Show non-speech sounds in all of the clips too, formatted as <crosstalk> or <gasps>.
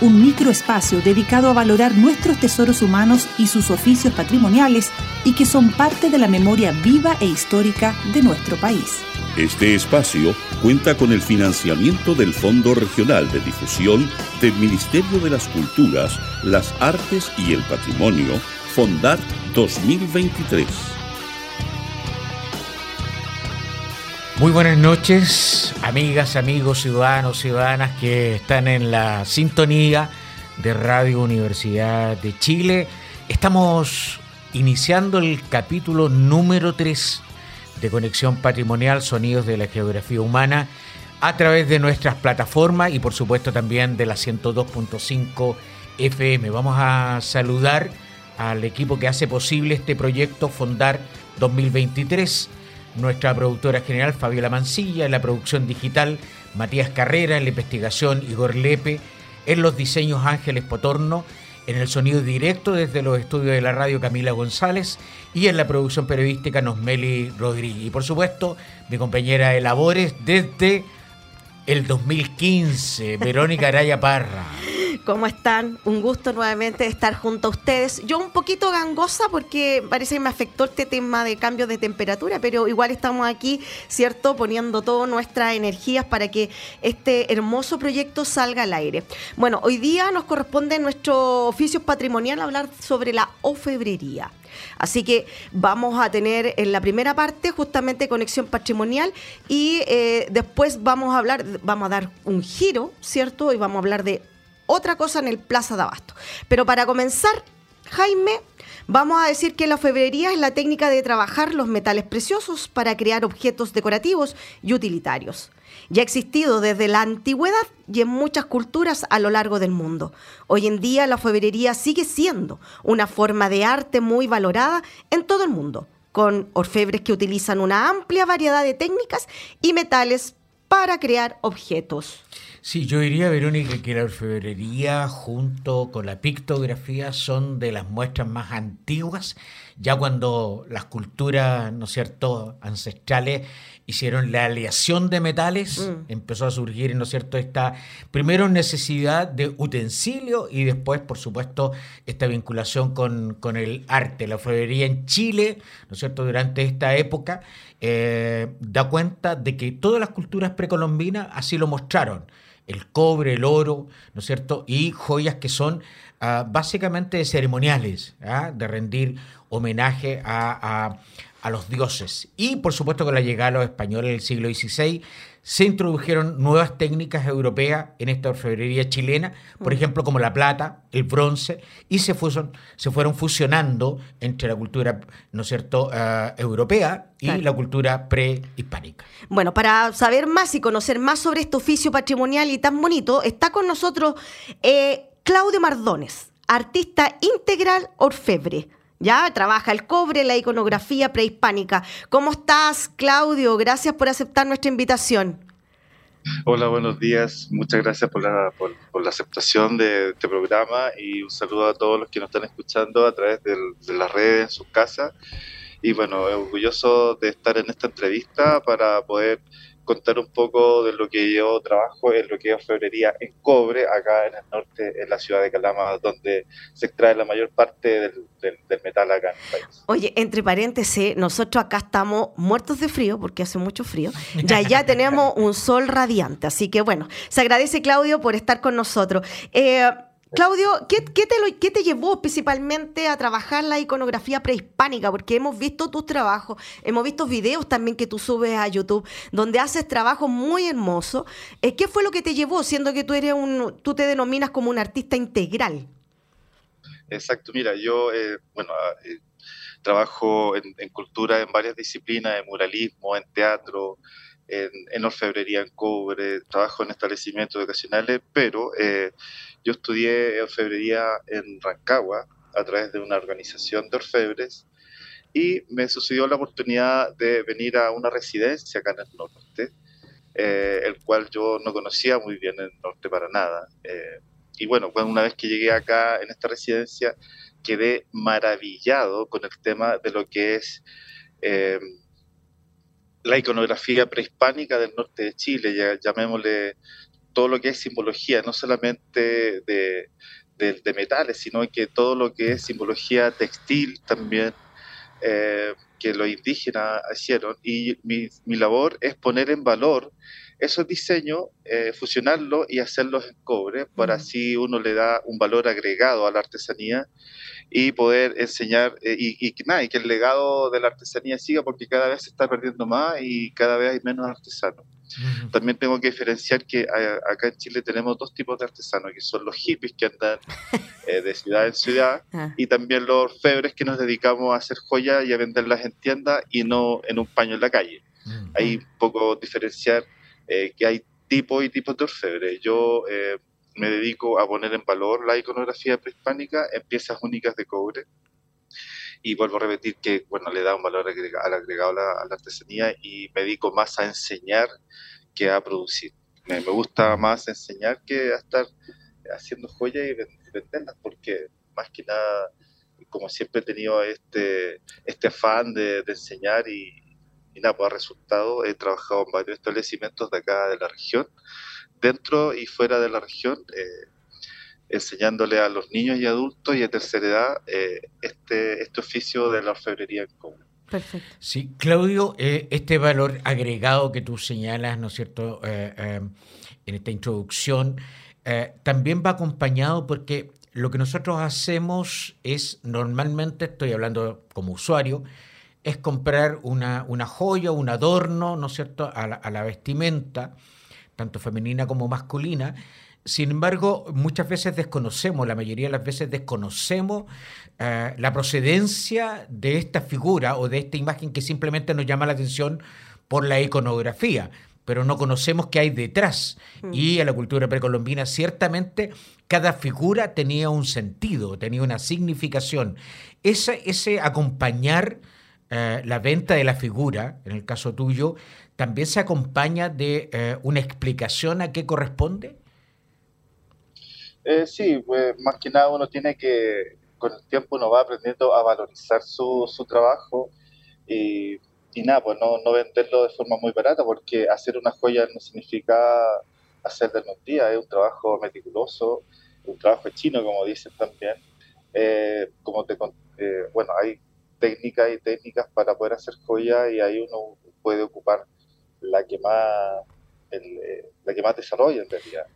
un microespacio dedicado a valorar nuestros tesoros humanos y sus oficios patrimoniales y que son parte de la memoria viva e histórica de nuestro país. Este espacio cuenta con el financiamiento del Fondo Regional de Difusión del Ministerio de las Culturas, las Artes y el Patrimonio, Fondar 2023. Muy buenas noches, amigas, amigos, ciudadanos, ciudadanas que están en la sintonía de Radio Universidad de Chile. Estamos iniciando el capítulo número 3 de Conexión Patrimonial Sonidos de la Geografía Humana a través de nuestras plataformas y por supuesto también de la 102.5 FM. Vamos a saludar al equipo que hace posible este proyecto Fondar 2023 nuestra productora general Fabiola Mancilla, en la producción digital Matías Carrera, en la investigación Igor Lepe, en los diseños Ángeles Potorno, en el sonido directo desde los estudios de la radio Camila González y en la producción periodística Nosmeli Rodríguez. Y por supuesto, mi compañera de labores desde el 2015, Verónica Araya Parra. ¿Cómo están? Un gusto nuevamente estar junto a ustedes. Yo un poquito gangosa porque parece que me afectó este tema de cambios de temperatura, pero igual estamos aquí, ¿cierto? Poniendo todas nuestras energías para que este hermoso proyecto salga al aire. Bueno, hoy día nos corresponde en nuestro oficio patrimonial hablar sobre la ofebrería. Así que vamos a tener en la primera parte justamente conexión patrimonial y eh, después vamos a hablar, vamos a dar un giro, ¿cierto? Y vamos a hablar de otra cosa en el Plaza de Abasto. Pero para comenzar, Jaime, vamos a decir que la orfebrería es la técnica de trabajar los metales preciosos para crear objetos decorativos y utilitarios. Ya ha existido desde la antigüedad y en muchas culturas a lo largo del mundo. Hoy en día la orfebrería sigue siendo una forma de arte muy valorada en todo el mundo, con orfebres que utilizan una amplia variedad de técnicas y metales para crear objetos. Sí, yo diría, Verónica, que la orfebrería junto con la pictografía son de las muestras más antiguas, ya cuando las culturas, ¿no es cierto?, ancestrales hicieron la aleación de metales, mm. empezó a surgir, ¿no es cierto?, esta primero necesidad de utensilio y después, por supuesto, esta vinculación con, con el arte. La orfebrería en Chile, ¿no es cierto?, durante esta época, eh, da cuenta de que todas las culturas precolombinas así lo mostraron el cobre, el oro, ¿no es cierto? Y joyas que son ah, básicamente ceremoniales, ¿ah? de rendir homenaje a, a, los dioses. Y por supuesto con la llegada de los españoles del siglo XVI se introdujeron nuevas técnicas europeas en esta orfebrería chilena, por mm. ejemplo, como la plata, el bronce, y se, se fueron fusionando entre la cultura, ¿no es cierto?, ah, europea y la cultura prehispánica. Bueno, para saber más y conocer más sobre este oficio patrimonial y tan bonito, está con nosotros eh, Claudio Mardones, artista integral orfebre. Ya trabaja el cobre, la iconografía prehispánica. ¿Cómo estás, Claudio? Gracias por aceptar nuestra invitación. Hola, buenos días. Muchas gracias por la, por, la aceptación de este programa y un saludo a todos los que nos están escuchando a través de las redes en sus casas. Y bueno, orgulloso de estar en esta entrevista para poder contar un poco de lo que yo trabajo en lo que es orfebrería en cobre, acá en el norte, en la ciudad de Calama, donde se extrae la mayor parte del, metal acá en el país. Oye, entre paréntesis, nosotros acá estamos muertos de frío, porque hace mucho frío, ya ya tenemos un sol radiante, así que bueno, se agradece Claudio por estar con nosotros. Eh, Claudio, ¿qué, te lo, ¿qué te llevó principalmente a trabajar la iconografía prehispánica? Porque hemos visto tus trabajos, hemos visto videos también que tú subes a YouTube, donde haces trabajo muy hermoso. Eh, ¿Qué fue lo que te llevó, siendo que tú eres un, tú te denominas como un artista integral? Exacto, mira, yo, eh, bueno, ah, eh, trabajo en, en, cultura en varias disciplinas, en muralismo, en teatro, en, orfebrería en cobre, trabajo en establecimientos educacionales, pero eh, yo estudié orfebrería en Rancagua a través de una organización de orfebres y me sucedió la oportunidad de venir a una residencia acá en el norte, eh, el cual yo no conocía muy bien en el norte para nada. Eh, y bueno, una vez que llegué acá en esta residencia, quedé maravillado con el tema de lo que es la iconografía prehispánica del norte de Chile, ya, llamémosle todo lo que es simbología, no solamente de, metales, sino que todo lo que es simbología textil también, eh, que los indígenas hicieron. Y mi, mi, labor es poner en valor esos diseños, eh, fusionarlos y hacerlos en cobre, para así uno le da un valor agregado a la artesanía y poder enseñar eh, y, nada, y que el legado de la artesanía siga porque cada vez se está perdiendo más y cada vez hay menos artesanos. También tengo que diferenciar que acá en Chile tenemos dos tipos de artesanos, que son los hippies que andan <laughs> eh, de ciudad en ciudad ah. y también los orfebres que nos dedicamos a hacer joyas y a venderlas en tiendas y no en un paño en la calle. Hay un poco diferenciar eh, que hay tipos y tipos de orfebre. Yo me dedico a poner en valor la iconografía prehispánica en piezas únicas de cobre. Y vuelvo a repetir que bueno, le da un valor agregado, agregado a, la, artesanía y me dedico más a enseñar que a producir. Me, gusta más enseñar que a estar haciendo joyas y venderlas, porque más que nada, como siempre he tenido este, este afán de, enseñar y, y nada, pues resultado, he trabajado en varios establecimientos de acá de la región dentro y fuera de la región, eh, enseñándole a los niños y adultos y a tercera edad eh, este, este oficio de la orfebrería en común. Perfecto. Sí, Claudio, eh, este valor agregado que tú señalas, ¿no es cierto?, en esta introducción, también va acompañado porque lo que nosotros hacemos es, normalmente, estoy hablando como usuario, es comprar una, una joya, un adorno, ¿no es cierto?, a a la vestimenta, tanto femenina como masculina. Sin embargo, muchas veces desconocemos, la mayoría de las veces desconocemos eh, la procedencia de esta figura o de esta imagen que simplemente nos llama la atención por la iconografía, pero no conocemos qué hay detrás. Mm. Y en la cultura precolombina ciertamente cada figura tenía un sentido, tenía una significación. Ese, ese acompañar eh, la venta de la figura, en el caso tuyo, también se acompaña de eh, una explicación a qué corresponde? Eh, sí, pues más que nada uno tiene que, con el tiempo uno va aprendiendo a valorizar su, su trabajo y, y, nada, pues no, no venderlo de forma muy barata porque hacer una joya no significa hacer de un día, es un trabajo meticuloso, un trabajo chino, como dicen también. Eh, como te bueno, hay técnicas y técnicas para poder hacer joya y ahí uno puede ocupar la que más, eh, la que más desarrolla en realidad.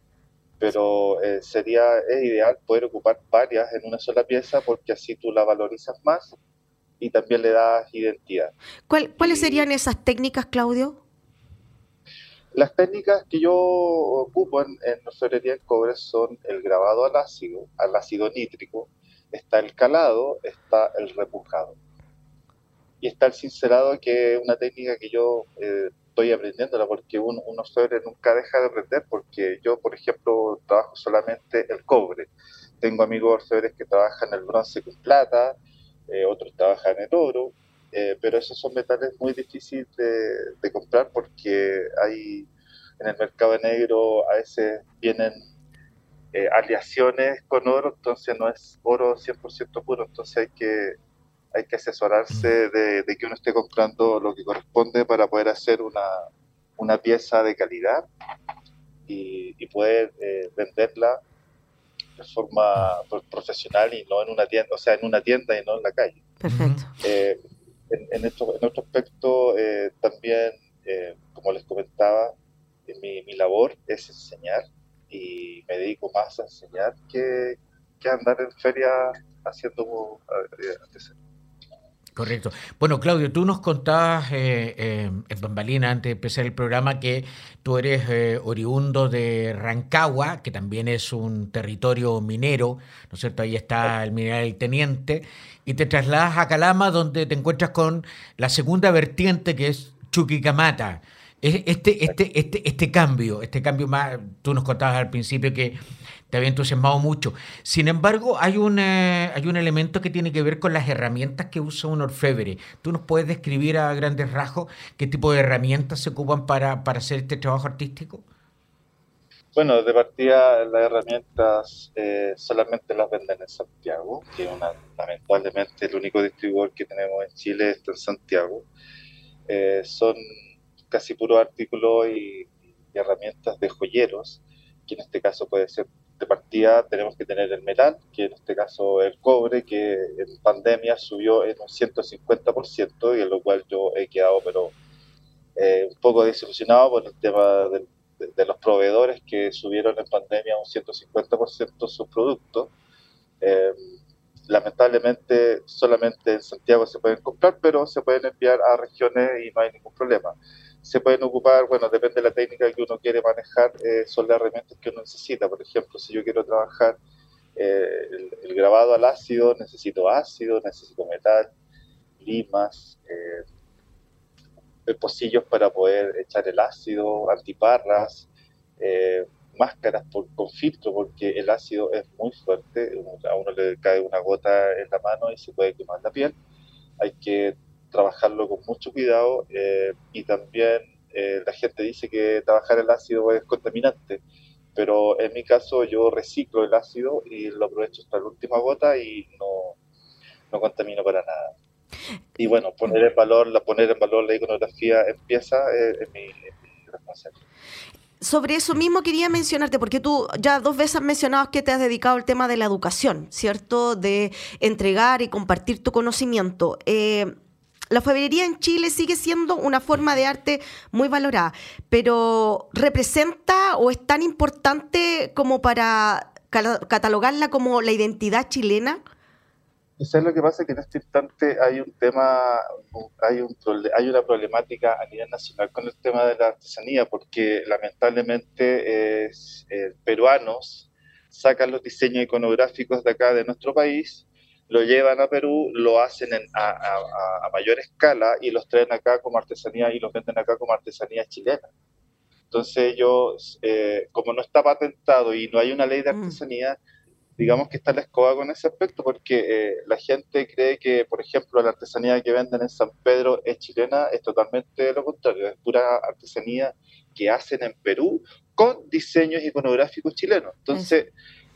Pero eh, sería, es ideal poder ocupar varias en una sola pieza porque así tú la valorizas más y también le das identidad. ¿Cuáles serían esas técnicas, Claudio? Las técnicas que yo ocupo en, en orfebrería en cobre son el grabado al ácido, al ácido nítrico, está el calado, está el repujado. Y está el sincerado, que es una técnica que yo eh, estoy aprendiéndola porque un, un nunca deja de aprender porque yo, por ejemplo, trabajo solamente el cobre. Tengo amigos orfebres que trabajan el bronce con plata, eh, otros trabajan el oro, eh, pero esos son metales muy difíciles de, comprar porque hay en el mercado negro a veces vienen aleaciones con oro, entonces no es oro 100% puro, entonces hay que hay que asesorarse de, que uno esté comprando lo que corresponde para poder hacer una, una pieza de calidad y, poder eh, venderla de forma profesional y no en una tienda, o sea, en una tienda y no en la calle. Perfecto. Eh, en, en, esto, en otro aspecto, eh, también, como les comentaba, mi, mi labor es enseñar y me dedico más a enseñar que, que a andar en feria haciendo. Correcto. Bueno, Claudio, tú nos contabas eh, eh, en Bambalina antes de empezar el programa que tú eres eh, oriundo de Rancagua, que también es un territorio minero, ¿no es cierto? Ahí está el mineral El Teniente, y te trasladas a Calama, donde te encuentras con la segunda vertiente que es Chuquicamata. Este, este, este, este cambio, este cambio más, tú nos contabas al principio que te había entusiasmado mucho. Sin embargo, hay un, eh, hay un elemento que tiene que ver con las herramientas que usa un orfebre. ¿Tú nos puedes describir a grandes rasgos qué tipo de herramientas se ocupan para, para hacer este trabajo artístico? Bueno, de partida las herramientas eh, solamente las venden en Santiago, que una, lamentablemente el único distribuidor que tenemos en Chile está en Santiago. Eh, son casi puros artículos y, herramientas de joyeros, que en este caso puede ser de partida tenemos que tener el metal, que en este caso el cobre, que en pandemia subió en un 150%, y en lo cual yo he quedado pero eh, un poco desilusionado por el tema de, los proveedores que subieron en pandemia un 150% sus productos. Eh, lamentablemente solamente en Santiago se pueden comprar, pero se pueden enviar a regiones y no hay ningún problema se pueden ocupar, bueno, depende de la técnica que uno quiere manejar, eh, son las herramientas que uno necesita. Por ejemplo, si yo quiero trabajar eh, el, grabado al ácido, necesito ácido, necesito metal, limas, eh, pocillos para poder echar el ácido, antiparras, máscaras con filtro, porque el ácido es muy fuerte, a uno le cae una gota en la mano y se puede quemar la piel. Hay que trabajarlo con mucho cuidado eh, y también eh, la gente dice que trabajar el ácido es contaminante, pero en mi caso yo reciclo el ácido y lo aprovecho hasta la última gota y no, no contamino para nada. Y bueno, poner en valor, la, poner en valor la iconografía empieza eh, es mi, responsabilidad sobre eso mismo quería mencionarte, porque tú ya dos veces has mencionado que te has dedicado al tema de la educación, ¿cierto? De entregar y compartir tu conocimiento. Eh, la alfarería en Chile sigue siendo una forma de arte muy valorada, pero ¿representa o es tan importante como para catalogarla como la identidad chilena? es lo que pasa? Que en este instante hay un tema, hay, un, hay una problemática a nivel nacional con el tema de la artesanía, porque lamentablemente es, eh, peruanos sacan los diseños iconográficos de acá de nuestro país lo llevan a Perú, lo hacen a, mayor escala y los traen acá como artesanía y los venden acá como artesanía chilena. Entonces ellos, eh, como no está patentado y no hay una ley de mm. artesanía, digamos que está la escoba con ese aspecto porque eh, la gente cree que, por ejemplo, la artesanía que venden en San Pedro es chilena, es totalmente lo contrario, es pura artesanía que hacen en Perú con diseños iconográficos chilenos. Entonces,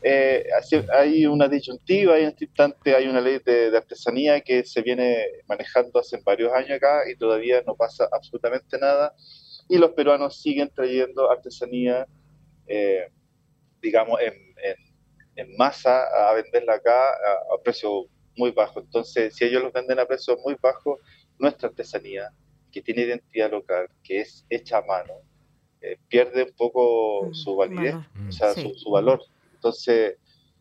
eh, hay una disyuntiva, y en este instante hay una ley de, artesanía que se viene manejando hace varios años acá y todavía no pasa absolutamente nada. Y los peruanos siguen trayendo artesanía, eh, digamos, en, en, masa a venderla acá a, precio muy bajo. Entonces, si ellos los venden a precio muy bajo, nuestra artesanía, que tiene identidad local, que es hecha a mano, eh, pierde un poco mm, su validez, o sea, su, su valor. Entonces,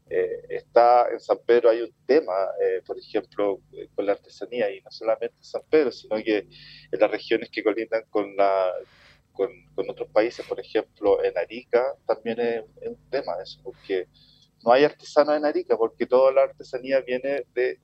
eh, está en San Pedro hay un tema, eh, por ejemplo, eh, con la artesanía, y no solamente en San Pedro, sino que en las regiones que colindan con, la, con, otros países, por ejemplo, en Arica, también es, es un tema eso, porque no hay artesanos en Arica, porque toda la artesanía viene de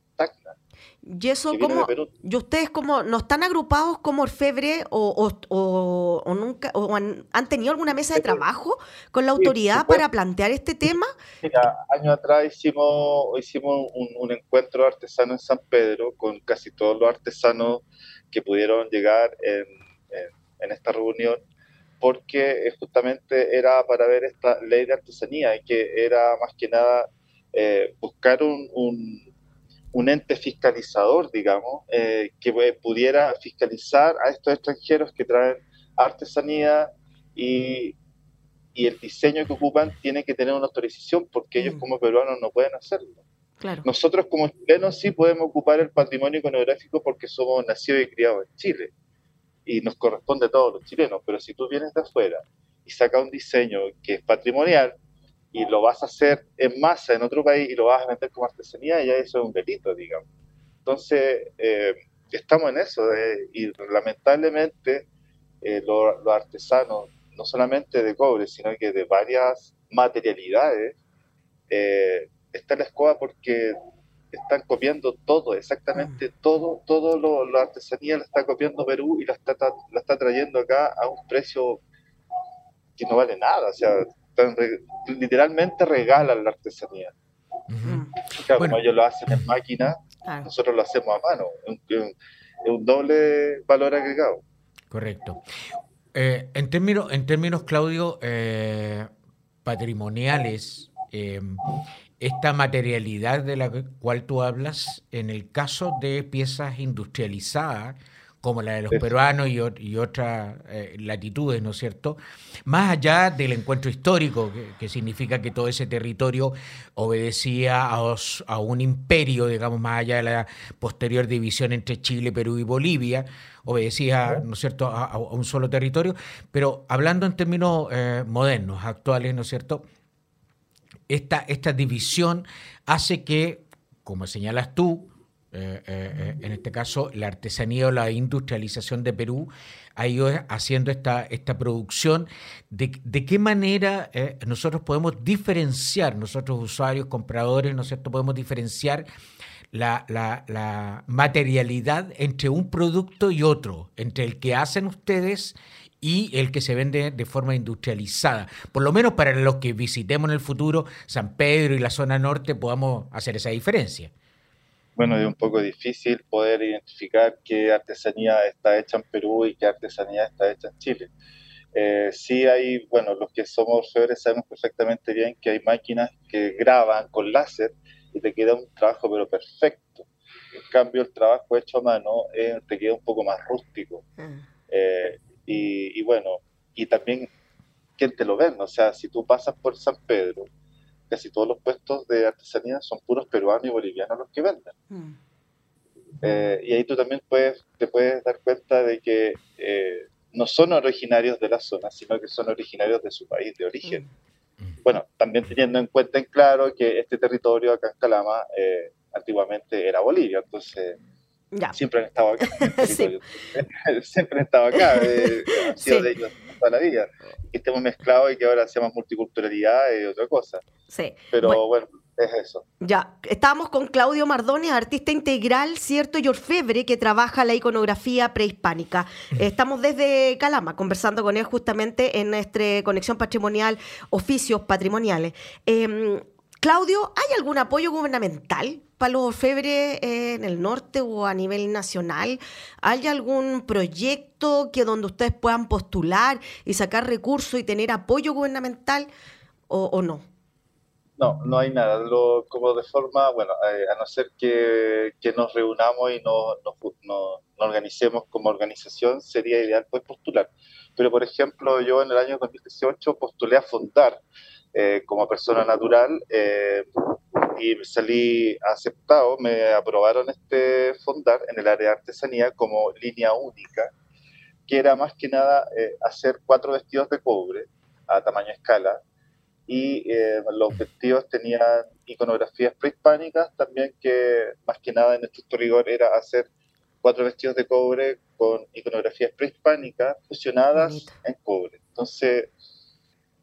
y eso, como, ¿y ustedes como no están agrupados como orfebre o, o, nunca o han, tenido alguna mesa de trabajo con la autoridad para plantear este tema? Mira, años atrás hicimos, hicimos un, encuentro artesano en San Pedro con casi todos los artesanos que pudieron llegar en, en, esta reunión porque eh, justamente era para ver esta ley de artesanía y que era más que nada eh, buscar un un ente fiscalizador, digamos, eh, que pudiera fiscalizar a estos extranjeros que traen artesanía y, y, el diseño que ocupan tiene que tener una autorización porque ellos mm. como peruanos no pueden hacerlo. Nosotros como chilenos sí podemos ocupar el patrimonio iconográfico porque somos nacidos y criados en Chile y nos corresponde a todos los chilenos, pero si tú vienes de afuera y saca un diseño que es patrimonial y lo vas a hacer en masa en otro país y lo vas a vender como artesanía, ya eso es un delito, digamos. Entonces, eh, estamos en eso eh, y lamentablemente eh, los artesanos, no solamente de cobre, sino que de varias materialidades, está en la escoba porque están copiando todo, exactamente mm. todo, todo lo, la artesanía la está copiando Perú y la está, la está trayendo acá a un precio que no vale nada, o sea, literalmente regalan la artesanía. Como ellos lo hacen en máquina, nosotros lo hacemos a mano, es un, doble valor agregado. Correcto. Eh, en, términos, en términos, Claudio, eh, patrimoniales, eh, esta materialidad de la cual tú hablas, en el caso de piezas industrializadas, como la de los peruanos y, otras eh, latitudes, ¿no es cierto? Más allá del encuentro histórico, que, significa que todo ese territorio obedecía a, un imperio, digamos, más allá de la posterior división entre Chile, Perú y Bolivia, obedecía, ¿no es cierto?, a, un solo territorio, pero hablando en términos eh, modernos, actuales, ¿no es cierto?, esta, esta división hace que, como señalas tú, eh, eh, eh, en este caso la artesanía o la industrialización de Perú ha ido haciendo esta, esta producción. ¿De, qué manera nosotros podemos diferenciar, nosotros usuarios, compradores, ¿no es cierto?, podemos diferenciar la, la, materialidad entre un producto y otro, entre el que hacen ustedes y el que se vende de forma industrializada. Por lo menos para los que visitemos en el futuro San Pedro y la zona norte podamos hacer esa diferencia bueno, es un poco difícil poder identificar qué artesanía está hecha en Perú y qué artesanía está hecha en Chile. Eh, sí hay, bueno, los que somos orfebres sabemos perfectamente bien que hay máquinas que graban con láser y te queda un trabajo pero perfecto. En cambio, el trabajo hecho a mano eh, te queda un poco más rústico. Ah. Eh, y, y, bueno, y también, ¿quién te lo ve? O sea, si tú pasas por San Pedro casi todos los puestos de artesanía son puros peruanos y bolivianos los que venden. Mm. Eh, y ahí tú también puedes, te puedes dar cuenta de que eh, no son originarios de la zona, sino que son originarios de su país de origen. Mm. Bueno, también teniendo en cuenta en claro que este territorio acá en Calama eh, antiguamente era Bolivia, entonces siempre han estado acá. <laughs> <laughs> siempre han estado acá, han sido de ellos toda la vida. Que estemos mezclados y que ahora sea más multiculturalidad es otra cosa. Sí. Pero bueno, es eso. Ya, estábamos con Claudio Mardones, artista integral, ¿cierto? Y orfebre, que trabaja la iconografía prehispánica. Estamos desde Calama conversando con él justamente en nuestra conexión patrimonial, oficios patrimoniales. Em, Claudio, ¿hay algún apoyo gubernamental para los orfebres eh, en el norte o a nivel nacional? ¿Hay algún proyecto que donde ustedes puedan postular y sacar recursos y tener apoyo gubernamental o, no? No, no hay nada. Lo, como de forma, bueno, eh, a no ser que, nos reunamos y nos no, organicemos como organización, sería ideal pues postular. Pero, por ejemplo, yo en el año 2018 postulé a fundar eh, como persona natural eh, y salí aceptado, me aprobaron este fondar en el área de artesanía como línea única, que era más que nada eh, hacer cuatro vestidos de cobre a tamaño escala y los vestidos tenían iconografías prehispánicas también que más que nada en este rigor era hacer cuatro vestidos de cobre con iconografías prehispánicas fusionadas en cobre. Entonces,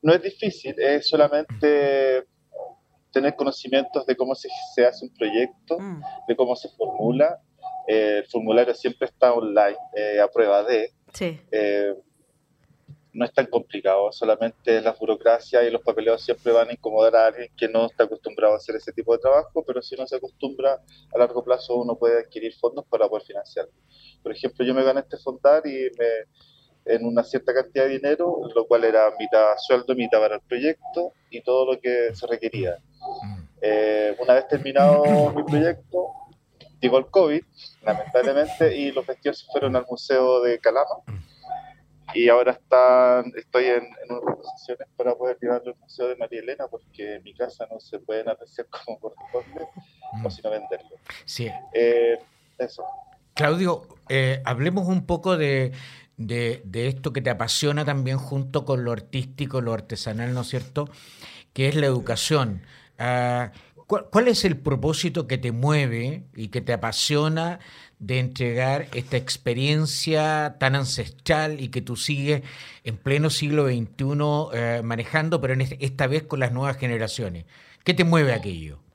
no es difícil, es solamente tener conocimientos de cómo se, hace un proyecto, mm. de cómo se formula. Eh, el formulario siempre está online, eh, a prueba de. Eh, no es tan complicado, solamente la burocracia y los papeleos siempre van a incomodar a alguien que no está acostumbrado a hacer ese tipo de trabajo, pero si uno se acostumbra, a largo plazo uno puede adquirir fondos para poder financiarlo. Por ejemplo, yo me gané este fondar y me, en una cierta cantidad de dinero, lo cual era mitad sueldo, mitad para el proyecto y todo lo que se requería. Eh, una vez terminado mi proyecto, llegó el COVID, lamentablemente, y los vestidos se fueron al Museo de Calama. Y ahora están, estoy en, unas posiciones para poder llevarlo al Museo de María Elena, porque en mi casa no se pueden apreciar como corresponde, o si no venderlo. Sí. Eh, eso. Claudio, eh, hablemos un poco de, de, esto que te apasiona también junto con lo artístico, lo artesanal, ¿no es cierto? Que es la educación. Ah, ¿cuál, es el propósito que te mueve y que te apasiona de entregar esta experiencia tan ancestral y que tú sigues en pleno siglo XXI eh, manejando, pero en esta vez con las nuevas generaciones? ¿Qué te mueve aquello?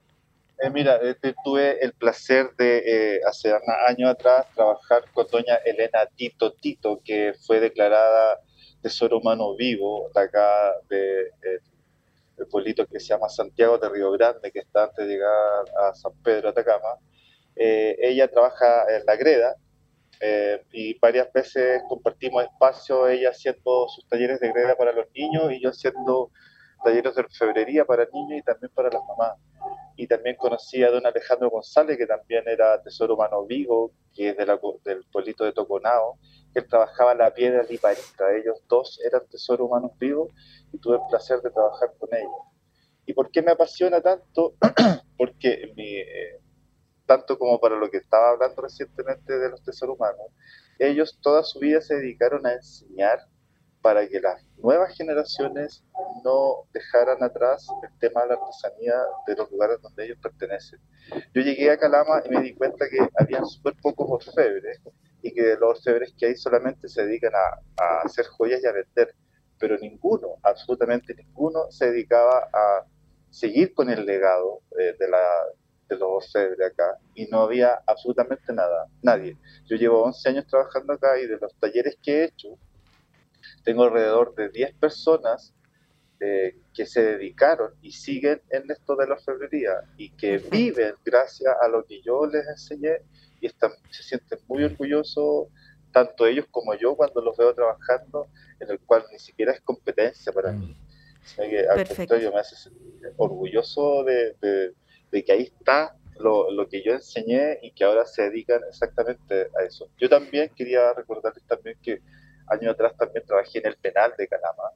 Eh, mira, este, tuve el placer de eh, hace años atrás trabajar con doña Elena Tito Tito, que fue declarada tesoro humano vivo de acá de, eh, pueblito que se llama Santiago de Río Grande, que está antes de llegar a San Pedro Atacama. ella trabaja en la greda y varias veces compartimos espacio, ella haciendo sus talleres de greda para los niños y yo haciendo talleres de orfebrería para niños y también para las mamás y también conocí a don Alejandro González, que también era tesoro humano vivo, que es de del pueblito de Toconao, que él trabajaba la piedra liparita. Ellos dos eran tesoro humanos vivos y tuve el placer de trabajar con ellos. ¿Y por qué me apasiona tanto? <clears throat> Porque eh, tanto como para lo que estaba hablando recientemente de los tesoros humanos, ellos toda su vida se dedicaron a enseñar para que las nuevas generaciones no dejaran atrás el tema de la artesanía de los lugares donde ellos pertenecen. Yo llegué a Calama y me di cuenta que había súper pocos orfebres y que los orfebres que hay solamente se dedican a, hacer joyas y a vender, pero ninguno, absolutamente ninguno, se dedicaba a seguir con el legado eh, de, de los orfebres acá y no había absolutamente nada, nadie. Yo llevo 11 años trabajando acá y de los talleres que he hecho, tengo alrededor de 10 personas eh, que se dedicaron y siguen en esto de la orfebrería y que viven gracias a lo que yo les enseñé y están, se sienten muy orgullosos, tanto ellos como yo, cuando los veo trabajando, en el cual ni siquiera es competencia para mí. Sino que al contrario me hace sentir orgulloso de, de, que ahí está lo, lo, que yo enseñé y que ahora se dedican exactamente a eso. Yo también quería recordarles también que años atrás también trabajé en el penal de Calama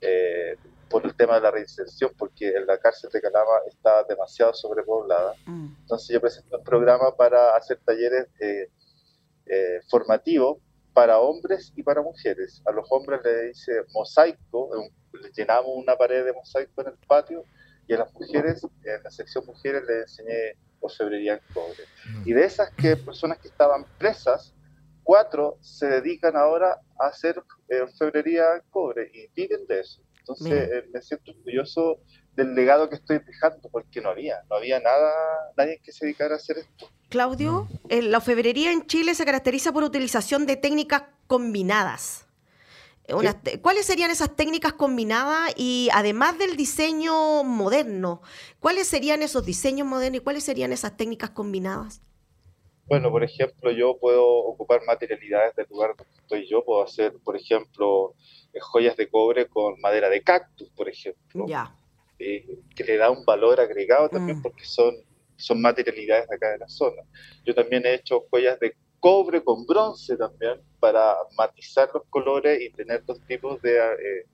eh, por el tema de la reinserción, porque la cárcel de Calama está demasiado sobrepoblada. Mm. Entonces yo presenté un programa para hacer talleres eh, eh, formativos para hombres y para mujeres. A los hombres les hice mosaico, les llenamos una pared de mosaico en el patio y a las mujeres, en la sección mujeres, les enseñé orfebrería en cobre. Mm. Y de esas que personas que estaban presas, cuatro se dedican ahora a hacer eh, orfebrería en cobre y viven de eso. Entonces eh, me siento orgulloso del legado que estoy dejando porque no había, no había nada, nadie que se dedicara a hacer esto. Claudio, eh, la orfebrería en Chile se caracteriza por utilización de técnicas combinadas. ¿Cuáles serían esas técnicas combinadas y además del diseño moderno, cuáles serían esos diseños modernos y cuáles serían esas técnicas combinadas? Bueno, por ejemplo, yo puedo ocupar materialidades del lugar donde estoy yo, puedo hacer, por ejemplo, eh, joyas de cobre con madera de cactus, por ejemplo, ya. Eh, que le da un valor agregado también mm. porque son, son materialidades de acá de la zona. Yo también he hecho joyas de cobre con bronce también para matizar los colores y tener dos tipos de, eh,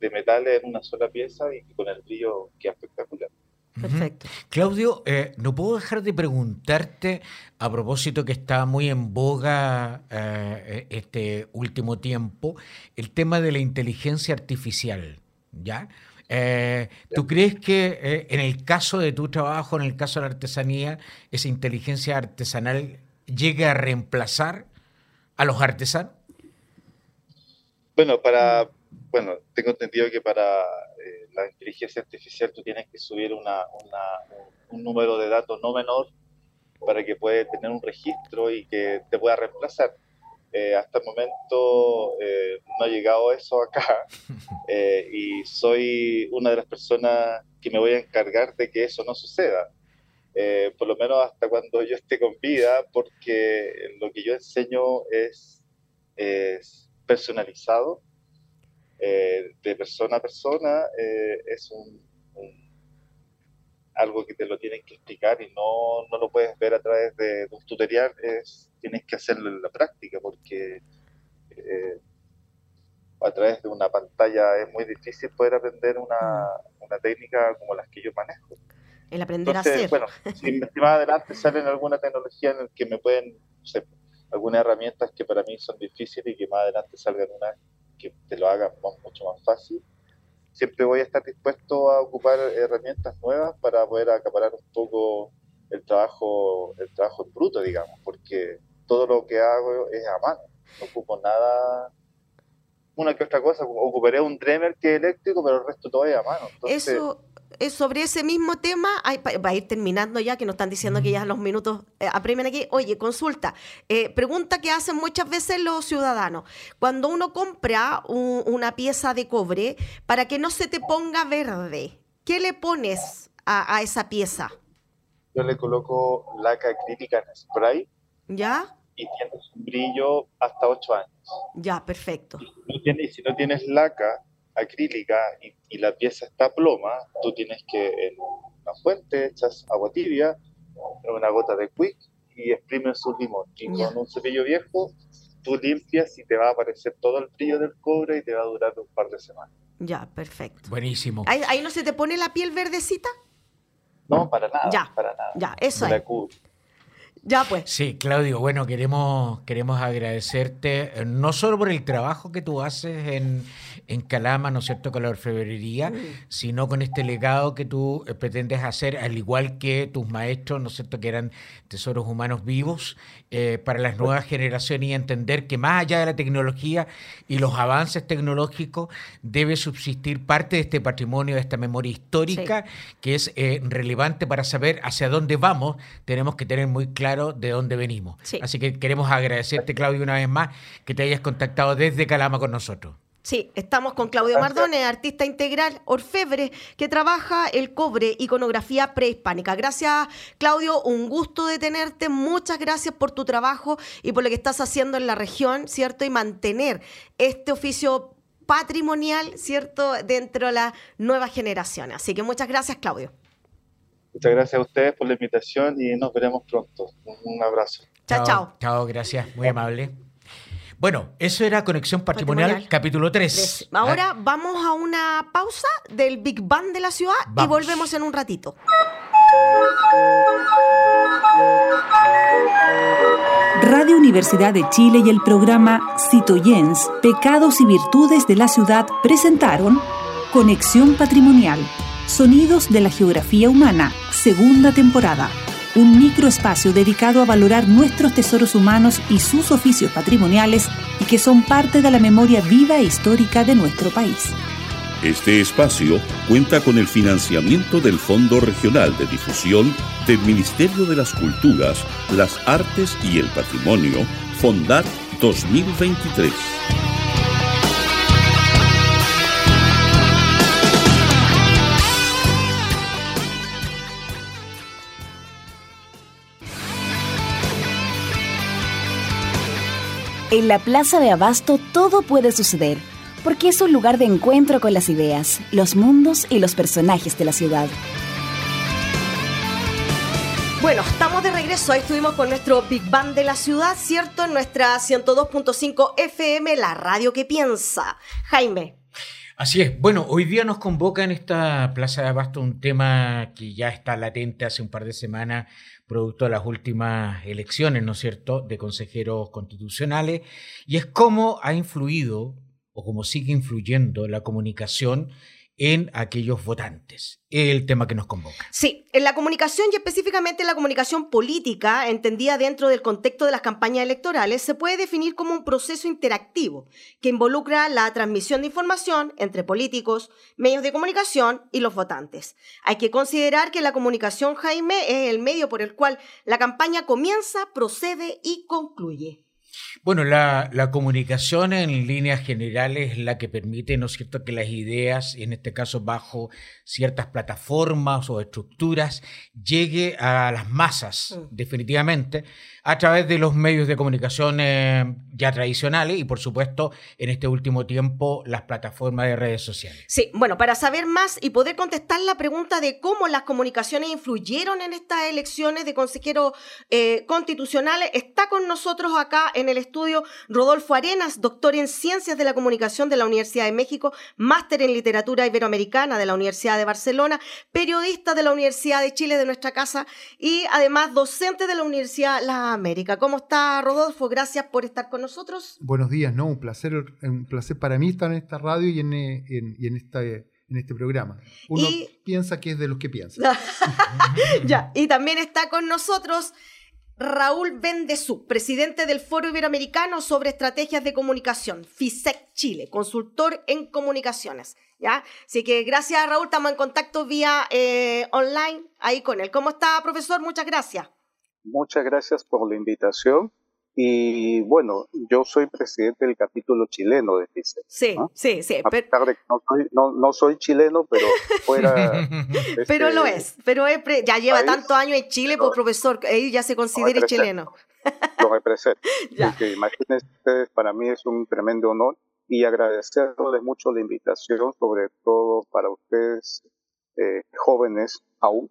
de metales en una sola pieza y con el brillo que es espectacular. Perfecto. Claudio, eh, no puedo dejar de preguntarte, a propósito que está muy en boga eh, este último tiempo, el tema de la inteligencia artificial, ¿ya? Eh, ¿Tú crees que en el caso de tu trabajo, en el caso de la artesanía, esa inteligencia artesanal llegue a reemplazar a los artesanos? Bueno, para, bueno, tengo entendido que para la inteligencia artificial tú tienes que subir una, un número de datos no menor para que pueda tener un registro y que te pueda reemplazar. Eh, hasta el momento eh, no ha llegado eso acá <laughs> eh, y soy una de las personas que me voy a encargar de que eso no suceda. por lo menos hasta cuando yo esté con vida, porque lo que yo enseño es, es personalizado eh, de persona a persona eh, es un, algo que te lo tienen que explicar y no, no lo puedes ver a través de, un tutorial, es, tienes que hacerlo en la práctica porque eh, a través de una pantalla es muy difícil poder aprender una, mm. una técnica como las que yo manejo. El aprender a hacer. Bueno, si <laughs> más adelante salen alguna tecnología en la que me pueden algunas herramientas que para mí son difíciles y que más adelante salgan una que te lo haga mucho más fácil. Siempre voy a estar dispuesto a ocupar herramientas nuevas para poder acaparar un poco el trabajo, el trabajo en bruto, digamos, porque todo lo que hago es a mano, no ocupo nada una que otra cosa, ocuparé un Dremer que es eléctrico, pero el resto todo es a mano. Eso es sobre ese mismo tema, va a ir terminando ya, que nos están diciendo que ya los minutos eh, apremian aquí. Oye, consulta, eh, pregunta que hacen muchas veces los ciudadanos. Cuando uno compra una pieza de cobre, para que no se te ponga verde, ¿qué le pones a, a esa pieza? Yo le coloco laca acrílica en spray. ¿Ya? Y tienes un brillo hasta 8 años. Ya, perfecto. Y si no tienes, laca acrílica y, la pieza está ploma, tú tienes que en una fuente echas agua tibia, una gota de quick y exprimes un limón. Y con un cepillo viejo tú limpias y te va a aparecer todo el brillo del cobre y te va a durar un par de semanas. Ya, perfecto. Buenísimo. ¿Ahí, no se te pone la piel verdecita? No, para nada. Ya, para nada. Ya, eso es. Ya pues. Sí, Claudio, bueno, queremos, queremos agradecerte eh, no solo por el trabajo que tú haces en, en Calama, ¿no es cierto?, con la orfebrería, mm. sino con este legado que tú eh, pretendes hacer, al igual que tus maestros, ¿no es cierto?, que eran tesoros humanos vivos eh, para las nuevas generaciones y entender que más allá de la tecnología y los avances tecnológicos, debe subsistir parte de este patrimonio, de esta memoria histórica, que es relevante para saber hacia dónde vamos. Tenemos que tener muy claro de dónde venimos. Así que queremos agradecerte, Claudio, una vez más que te hayas contactado desde Calama con nosotros. Sí, estamos con Claudio Mardone, artista integral orfebre, que trabaja el cobre, iconografía prehispánica. Gracias, Claudio, un gusto de tenerte. Muchas gracias por tu trabajo y por lo que estás haciendo en la región, ¿cierto? Y mantener este oficio patrimonial, ¿cierto?, dentro de las nuevas generaciones. Así que muchas gracias, Claudio. Muchas gracias a ustedes por la invitación y nos veremos pronto. Un, abrazo. Chao, chao. Chao, gracias. Muy amable. Bueno, eso era Conexión Patrimonial, capítulo 3. Ahora vamos a una pausa del Big Bang de la ciudad y volvemos en un ratito. Radio Universidad de Chile y el programa Citoyens, Pecados y Virtudes de la Ciudad presentaron Conexión Patrimonial Sonidos de la Geografía Humana, segunda temporada. Un microespacio dedicado a valorar nuestros tesoros humanos y sus oficios patrimoniales y que son parte de la memoria viva e histórica de nuestro país. Este espacio cuenta con el financiamiento del Fondo Regional de Difusión del Ministerio de las Culturas, las Artes y el Patrimonio, FONDAR 2023. En la Plaza de Abasto todo puede suceder, porque es un lugar de encuentro con las ideas, los mundos y los personajes de la ciudad. Bueno, estamos de regreso. Ahí estuvimos con nuestro Big Bang de la ciudad, ¿cierto? En nuestra 102.5 FM, la radio que piensa. Jaime. Así es. Bueno, hoy día nos convoca en esta Plaza de Abasto un tema que ya está latente hace un par de semanas producto de las últimas elecciones, ¿no es cierto?, de consejeros constitucionales, y es cómo ha influido o cómo sigue influyendo la comunicación en aquellos votantes. El tema que nos convoca. Sí, en la comunicación y específicamente en la comunicación política, entendida dentro del contexto de las campañas electorales, se puede definir como un proceso interactivo que involucra la transmisión de información entre políticos, medios de comunicación y los votantes. Hay que considerar que la comunicación, Jaime, es el medio por el cual la campaña comienza, procede y concluye. Bueno, la, comunicación en líneas generales es la que permite, ¿no es cierto?, que las ideas, en este caso bajo ciertas plataformas o estructuras, llegue a las masas, mm. definitivamente, a través de los medios de comunicación eh, ya tradicionales y, por supuesto, en este último tiempo, las plataformas de redes sociales. Sí, bueno, para saber más y poder contestar la pregunta de cómo las comunicaciones influyeron en estas elecciones de consejeros eh, constitucionales, está con nosotros acá en el estudio Rodolfo Arenas, doctor en Ciencias de la Comunicación de la Universidad de México, máster en Literatura Iberoamericana de la Universidad de Barcelona, periodista de la Universidad de Chile de nuestra casa y además docente de la Universidad La América. ¿Cómo está Rodolfo? Gracias por estar con nosotros. Buenos días, ¿no? Un placer, un placer para mí estar en esta radio y en, y en esta en este programa. Uno piensa que es de los que piensa. <laughs> ya, y también está con nosotros Raúl Bendezú, presidente del Foro Iberoamericano sobre Estrategias de Comunicación, FISEC Chile, consultor en comunicaciones. ¿ya? Así que gracias, Raúl, estamos en contacto vía eh, online ahí con él. ¿Cómo está, profesor? Muchas gracias. Muchas gracias por la invitación y bueno, yo soy presidente del capítulo chileno de FICE. Sí, sí, sí. A pesar de que no soy, no, soy chileno, pero <laughs> fuera. <laughs> pero lo es. Pero ya lleva tantos años en Chile, pues profesor, ahí ya se considera chileno. Lo represento. <laughs> imagínense ustedes, para mí es un tremendo honor y agradecerles mucho la invitación, sobre todo para ustedes, eh, jóvenes aún.